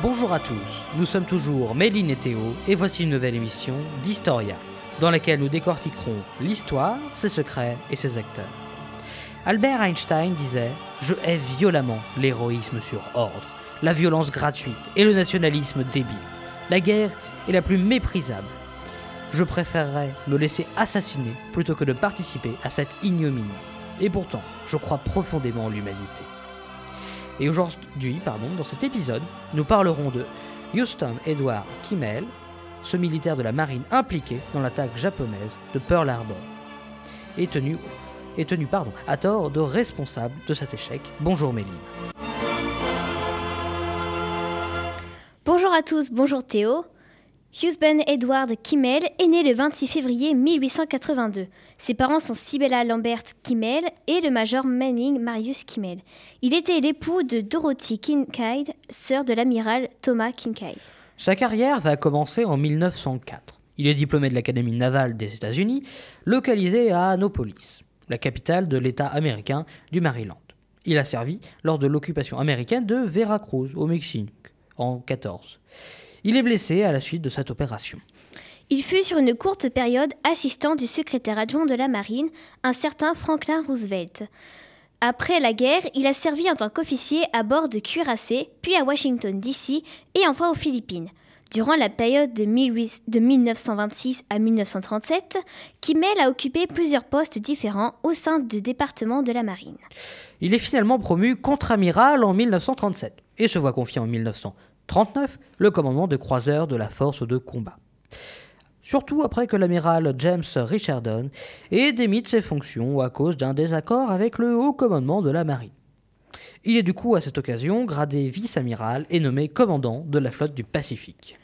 Bonjour à tous, nous sommes toujours Méline et Théo et voici une nouvelle émission d'Historia dans laquelle nous décortiquerons l'histoire, ses secrets et ses acteurs. Albert Einstein disait Je hais violemment l'héroïsme sur ordre, la violence gratuite et le nationalisme débile. La guerre est la plus méprisable. Je préférerais me laisser assassiner plutôt que de participer à cette ignominie. Et pourtant, je crois profondément en l'humanité. Et aujourd'hui, pardon, dans cet épisode, nous parlerons de Houston Edward Kimmel, ce militaire de la marine impliqué dans l'attaque japonaise de Pearl Harbor, et tenu, est tenu pardon, à tort de responsable de cet échec. Bonjour Méline. Bonjour à tous, bonjour Théo. Husband Edward Kimmel est né le 26 février 1882. Ses parents sont Sibella Lambert Kimmel et le major Manning Marius Kimmel. Il était l'époux de Dorothy Kincaid, sœur de l'amiral Thomas Kincaid. Sa carrière va commencer en 1904. Il est diplômé de l'Académie navale des États-Unis, localisée à Annapolis, la capitale de l'État américain du Maryland. Il a servi lors de l'occupation américaine de Veracruz, au Mexique, en 14. Il est blessé à la suite de cette opération. Il fut sur une courte période assistant du secrétaire adjoint de la marine, un certain Franklin Roosevelt. Après la guerre, il a servi en tant qu'officier à bord de cuirassés, puis à Washington, D.C. et enfin aux Philippines. Durant la période de, 18 de 1926 à 1937, Kimmel a occupé plusieurs postes différents au sein du département de la marine. Il est finalement promu contre-amiral en 1937 et se voit confier en 1939 le commandement de croiseur de la force de combat surtout après que l'amiral James Richardson ait démis de ses fonctions à cause d'un désaccord avec le haut commandement de la marine. Il est du coup à cette occasion gradé vice-amiral et nommé commandant de la flotte du Pacifique.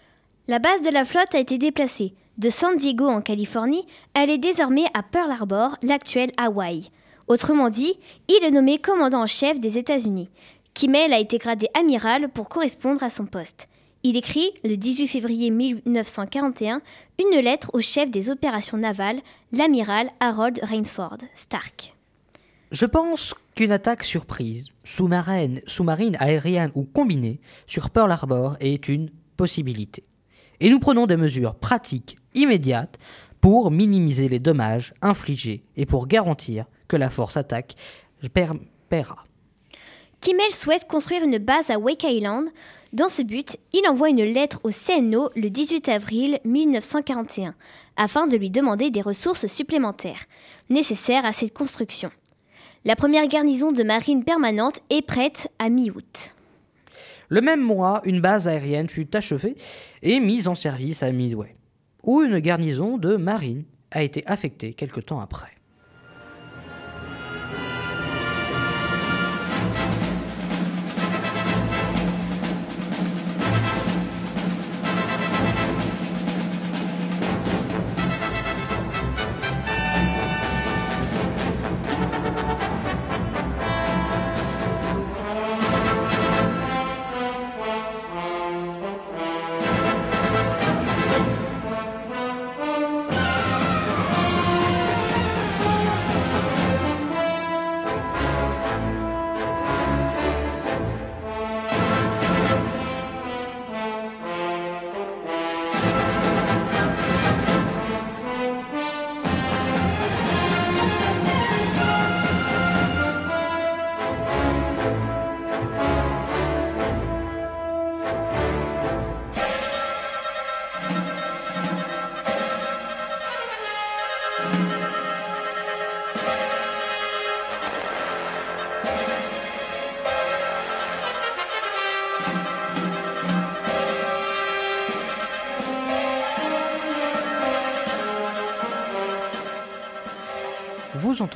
La base de la flotte a été déplacée. De San Diego en Californie, elle est désormais à Pearl Harbor, l'actuel Hawaï. Autrement dit, il est nommé commandant en chef des États-Unis. Kimmel a été gradé amiral pour correspondre à son poste. Il écrit, le 18 février 1941, une lettre au chef des opérations navales, l'amiral Harold Rainsford Stark. Je pense qu'une attaque surprise, sous-marine, sous-marine, aérienne ou combinée, sur Pearl Harbor est une possibilité. Et nous prenons des mesures pratiques, immédiates, pour minimiser les dommages infligés et pour garantir que la force attaque paiera. Kimmel souhaite construire une base à Wake Island dans ce but, il envoie une lettre au CNO le 18 avril 1941 afin de lui demander des ressources supplémentaires nécessaires à cette construction. La première garnison de marine permanente est prête à mi-août. Le même mois, une base aérienne fut achevée et mise en service à Midway, où une garnison de marine a été affectée quelque temps après.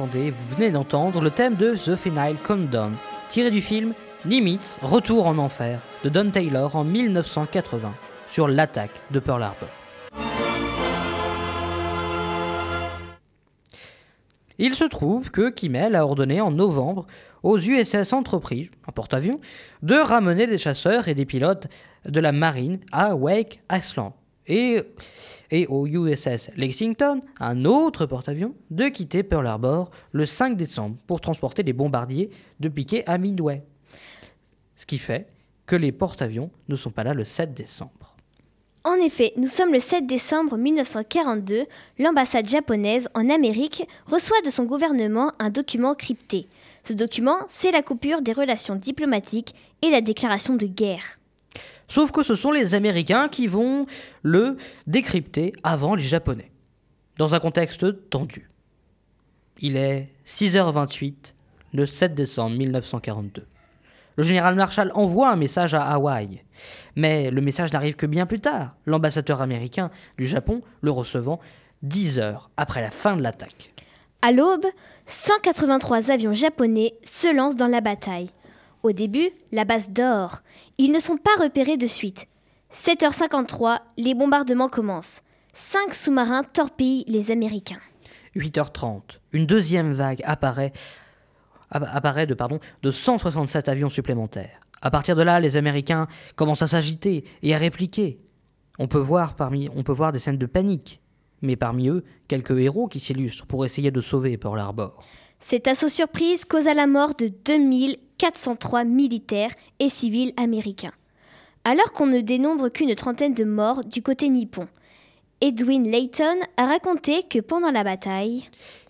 Vous venez d'entendre le thème de The Final Countdown, tiré du film Nimitz, Retour en enfer de Don Taylor en 1980 sur l'attaque de Pearl Harbor. Il se trouve que Kimmel a ordonné en novembre aux USS Enterprise, un porte-avions, de ramener des chasseurs et des pilotes de la marine à Wake Island et, et au USS Lexington, un autre porte-avions, de quitter Pearl Harbor le 5 décembre pour transporter les bombardiers de piquet à Midway. Ce qui fait que les porte-avions ne sont pas là le 7 décembre. En effet, nous sommes le 7 décembre 1942. L'ambassade japonaise en Amérique reçoit de son gouvernement un document crypté. Ce document, c'est la coupure des relations diplomatiques et la déclaration de guerre. Sauf que ce sont les Américains qui vont le décrypter avant les Japonais, dans un contexte tendu. Il est 6h28 le 7 décembre 1942. Le général Marshall envoie un message à Hawaï. Mais le message n'arrive que bien plus tard, l'ambassadeur américain du Japon le recevant 10 heures après la fin de l'attaque. À l'aube, 183 avions japonais se lancent dans la bataille. Au début, la base dort. Ils ne sont pas repérés de suite. 7h53, les bombardements commencent. Cinq sous-marins torpillent les Américains. 8h30, une deuxième vague apparaît de, pardon, de 167 avions supplémentaires. À partir de là, les Américains commencent à s'agiter et à répliquer. On peut, voir parmi, on peut voir des scènes de panique, mais parmi eux, quelques héros qui s'illustrent pour essayer de sauver Pearl Harbor. Cet assaut surprise causa la mort de 2403 militaires et civils américains. Alors qu'on ne dénombre qu'une trentaine de morts du côté nippon, Edwin Layton a raconté que pendant la bataille,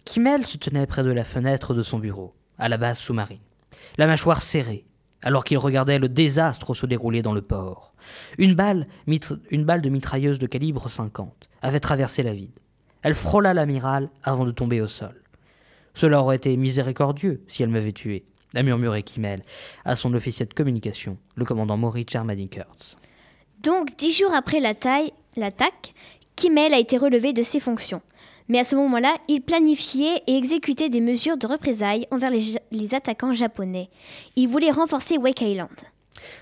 Kimmel se tenait près de la fenêtre de son bureau à la base sous-marine, la mâchoire serrée, alors qu'il regardait le désastre se dérouler dans le port. Une balle, une balle de mitrailleuse de calibre 50 avait traversé la vide. Elle frôla l'amiral avant de tomber au sol. Cela aurait été miséricordieux si elle m'avait tué, a murmuré Kimmel à son officier de communication, le commandant Maurice Sherman Kurtz. Donc, dix jours après l'attaque, Kimmel a été relevé de ses fonctions. Mais à ce moment-là, il planifiait et exécutait des mesures de représailles envers les, attaquants japonais. Il voulait renforcer Wake Island.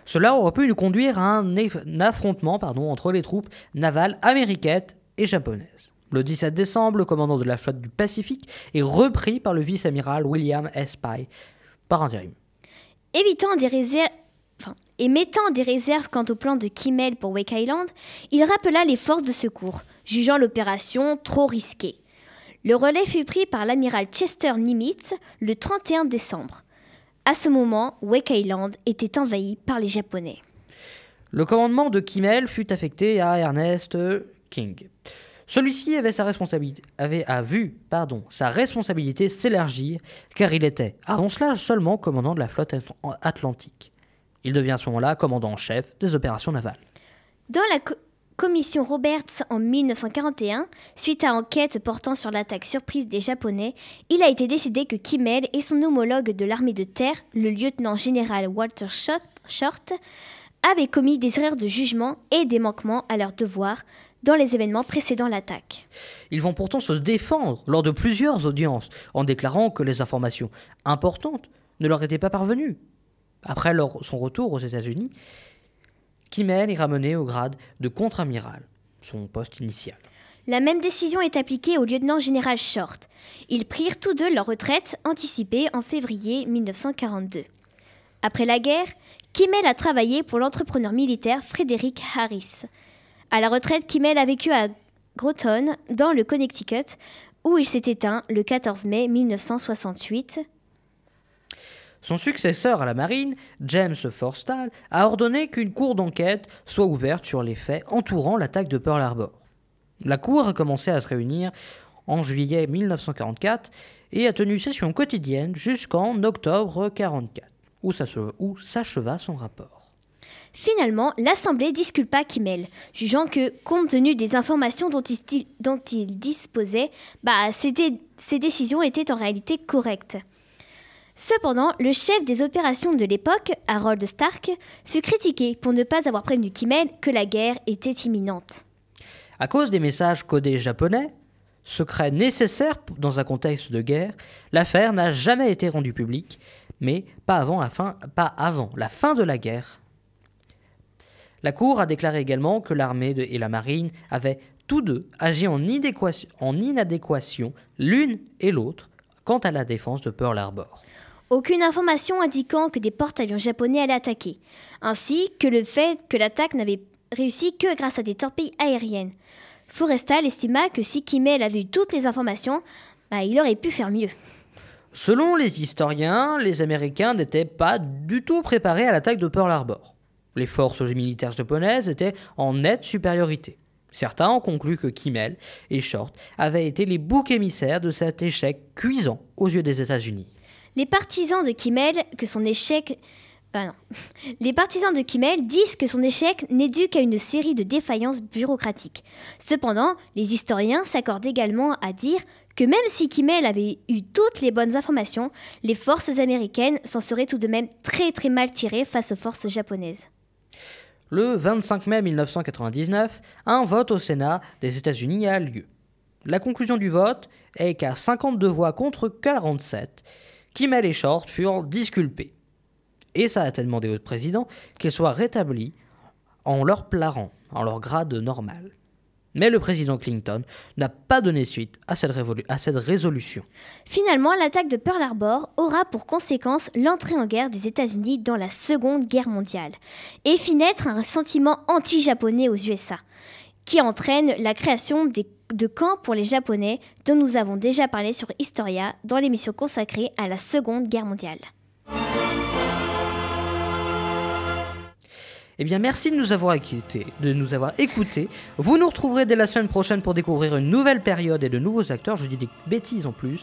Cela aurait pu nous conduire à un, affrontement pardon, entre les troupes navales américaines et japonaises. Le 17 décembre, le commandant de la flotte du Pacifique est repris par le vice-amiral William S. Pye par intérim. Évitant des réserves, et mettant des réserves quant au plan de Kimmel pour Wake Island, il rappela les forces de secours, jugeant l'opération trop risquée. Le relais fut pris par l'amiral Chester Nimitz le 31 décembre. À ce moment, Wake Island était envahi par les Japonais. Le commandement de Kimmel fut affecté à Ernest King. Celui-ci avait a vu, pardon, sa responsabilité s'élargir, car il était, avant cela, seulement commandant de la flotte atlantique. Il devient à ce moment-là commandant en chef des opérations navales. Dans la commission Roberts en 1941, suite à enquête portant sur l'attaque surprise des Japonais, il a été décidé que Kimmel et son homologue de l'armée de terre, le lieutenant-général Walter Short, avaient commis des erreurs de jugement et des manquements à leurs devoirs dans les événements précédant l'attaque. Ils vont pourtant se défendre lors de plusieurs audiences en déclarant que les informations importantes ne leur étaient pas parvenues. Après son retour aux États-Unis, Kimmel est ramené au grade de contre-amiral, son poste initial. La même décision est appliquée au lieutenant général Short. Ils prirent tous deux leur retraite anticipée en février 1942. Après la guerre, Kimmel a travaillé pour l'entrepreneur militaire Frédéric Harris. À la retraite, Kimmel a vécu à Groton, dans le Connecticut, où il s'est éteint le 14 mai 1968 son successeur à la marine, James Forstall, a ordonné qu'une cour d'enquête soit ouverte sur les faits entourant l'attaque de Pearl Harbor. La cour a commencé à se réunir en juillet 1944 et a tenu session quotidienne jusqu'en octobre 1944, où s'acheva son rapport. Finalement, l'Assemblée disculpa Kimmel, jugeant que, compte tenu des informations dont il, disposait, bah, ses décisions étaient en réalité correctes. Cependant, le chef des opérations de l'époque, Harold Stark, fut critiqué pour ne pas avoir prévenu Kimmel que la guerre était imminente. À cause des messages codés japonais, secrets nécessaires dans un contexte de guerre, l'affaire n'a jamais été rendue publique, mais pas avant la fin de la guerre. La Cour a déclaré également que l'armée et la marine avaient tous deux agi en, en inadéquation l'une et l'autre quant à la défense de Pearl Harbor. Aucune information indiquant que des porte-avions japonais allaient attaquer, ainsi que le fait que l'attaque n'avait réussi que grâce à des torpilles aériennes. Forrestal estima que si Kimmel avait eu toutes les informations, bah, il aurait pu faire mieux. Selon les historiens, les Américains n'étaient pas du tout préparés à l'attaque de Pearl Harbor. Les forces militaires japonaises étaient en nette supériorité. Certains ont conclu que Kimmel et Short avaient été les boucs émissaires de cet échec cuisant aux yeux des États-Unis. Les partisans de Kimmel que son échec ah Les partisans de Kimmel disent que son échec n'est dû qu'à une série de défaillances bureaucratiques. Cependant, les historiens s'accordent également à dire que même si Kimmel avait eu toutes les bonnes informations, les forces américaines s'en seraient tout de même très très mal tirées face aux forces japonaises. Le 25 mai 1999, un vote au Sénat des États-Unis a lieu. La conclusion du vote est qu'à 52 voix contre 47, Kimmel et Short furent disculpés. Et ça a demandé au président qu'ils soient rétablis en leur plein en leur grade normal. Mais le président Clinton n'a pas donné suite à cette, résolution. Finalement, l'attaque de Pearl Harbor aura pour conséquence l'entrée en guerre des États-Unis dans la Seconde Guerre mondiale et fit naître un sentiment anti-japonais aux USA, qui entraîne la création de camps pour les Japonais dont nous avons déjà parlé sur Historia dans l'émission consacrée à la Seconde Guerre mondiale. Eh bien, merci de nous avoir écoutés. De nous avoir écoutés. Vous nous retrouverez dès la semaine prochaine pour découvrir une nouvelle période et de nouveaux acteurs. Je dis des bêtises en plus.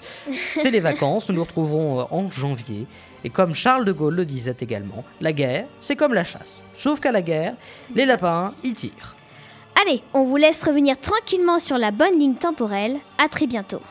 C'est les vacances. Nous nous retrouverons euh, en janvier. Et comme Charles de Gaulle le disait également, la guerre, c'est comme la chasse. Sauf qu'à la guerre, les lapins y tirent. Allez, on vous laisse revenir tranquillement sur la bonne ligne temporelle. À très bientôt.